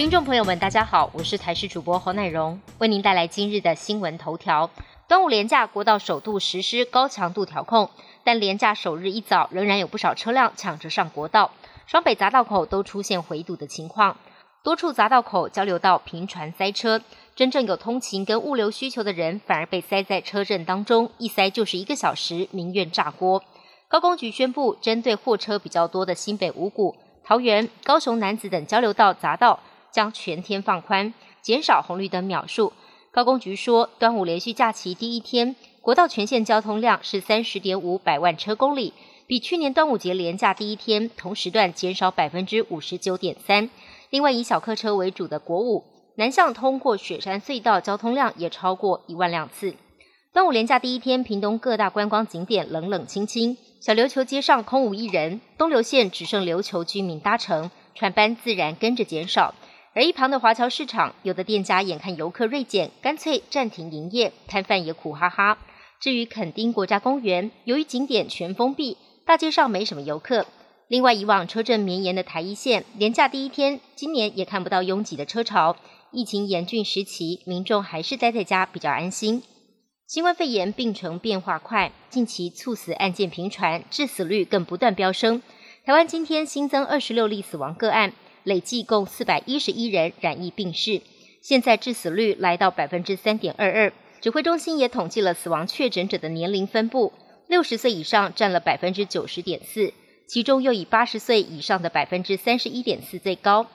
听众朋友们，大家好，我是台视主播侯乃荣，为您带来今日的新闻头条。端午连假，国道首度实施高强度调控，但连假首日一早，仍然有不少车辆抢着上国道，双北匝道口都出现回堵的情况，多处匝道口交流道频传塞车，真正有通勤跟物流需求的人，反而被塞在车阵当中，一塞就是一个小时，民怨炸锅。高工局宣布，针对货车比较多的新北五股、桃园、高雄南子等交流道匝道。将全天放宽，减少红绿灯秒数。高工局说，端午连续假期第一天，国道全线交通量是三十点五百万车公里，比去年端午节连假第一天同时段减少百分之五十九点三。另外，以小客车为主的国五南向通过雪山隧道交通量也超过一万辆次。端午连假第一天，屏东各大观光景点冷冷清清，小琉球街上空无一人，东流线只剩琉球居民搭乘，船班自然跟着减少。而一旁的华侨市场，有的店家眼看游客锐减，干脆暂停营业，摊贩也苦哈哈。至于垦丁国家公园，由于景点全封闭，大街上没什么游客。另外，以往车阵绵延的台一线，连假第一天，今年也看不到拥挤的车潮。疫情严峻时期，民众还是待在家比较安心。新冠肺炎病程变化快，近期猝死案件频传，致死率更不断飙升。台湾今天新增二十六例死亡个案。累计共四百一十一人染疫病逝，现在致死率来到百分之三点二二。指挥中心也统计了死亡确诊者的年龄分布，六十岁以上占了百分之九十点四，其中又以八十岁以上的百分之三十一点四最高。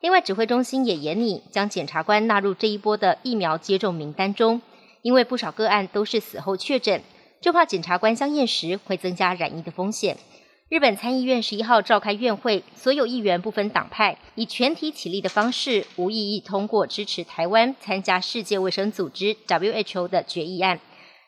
另外，指挥中心也严拟将检察官纳入这一波的疫苗接种名单中，因为不少个案都是死后确诊，就怕检察官相验时会增加染疫的风险。日本参议院十一号召开院会，所有议员不分党派，以全体起立的方式，无异议通过支持台湾参加世界卫生组织 （WHO） 的决议案。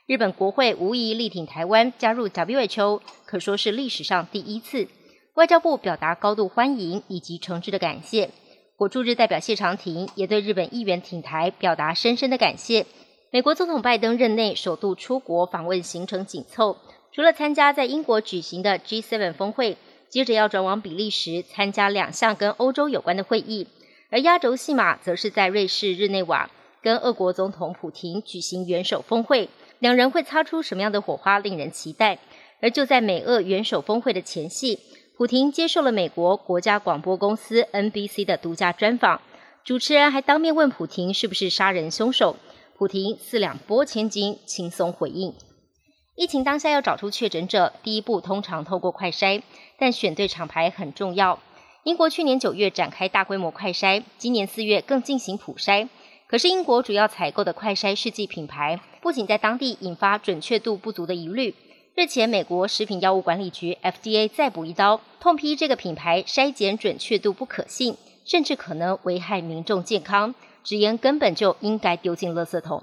日本国会无疑力挺台湾加入 WHO，可说是历史上第一次。外交部表达高度欢迎以及诚挚的感谢。国驻日代表谢长廷也对日本议员挺台表达深深的感谢。美国总统拜登任内首度出国访问行程紧凑。除了参加在英国举行的 G7 峰会，接着要转往比利时参加两项跟欧洲有关的会议，而压轴戏码则是在瑞士日内瓦跟俄国总统普廷举行元首峰会，两人会擦出什么样的火花，令人期待。而就在美俄元首峰会的前夕，普廷接受了美国国家广播公司 NBC 的独家专访，主持人还当面问普廷是不是杀人凶手，普廷四两拨千斤，轻松回应。疫情当下要找出确诊者，第一步通常透过快筛，但选对厂牌很重要。英国去年九月展开大规模快筛，今年四月更进行普筛。可是英国主要采购的快筛试剂品牌，不仅在当地引发准确度不足的疑虑，日前美国食品药物管理局 FDA 再补一刀，痛批这个品牌筛检准确度不可信，甚至可能危害民众健康，直言根本就应该丢进垃圾桶。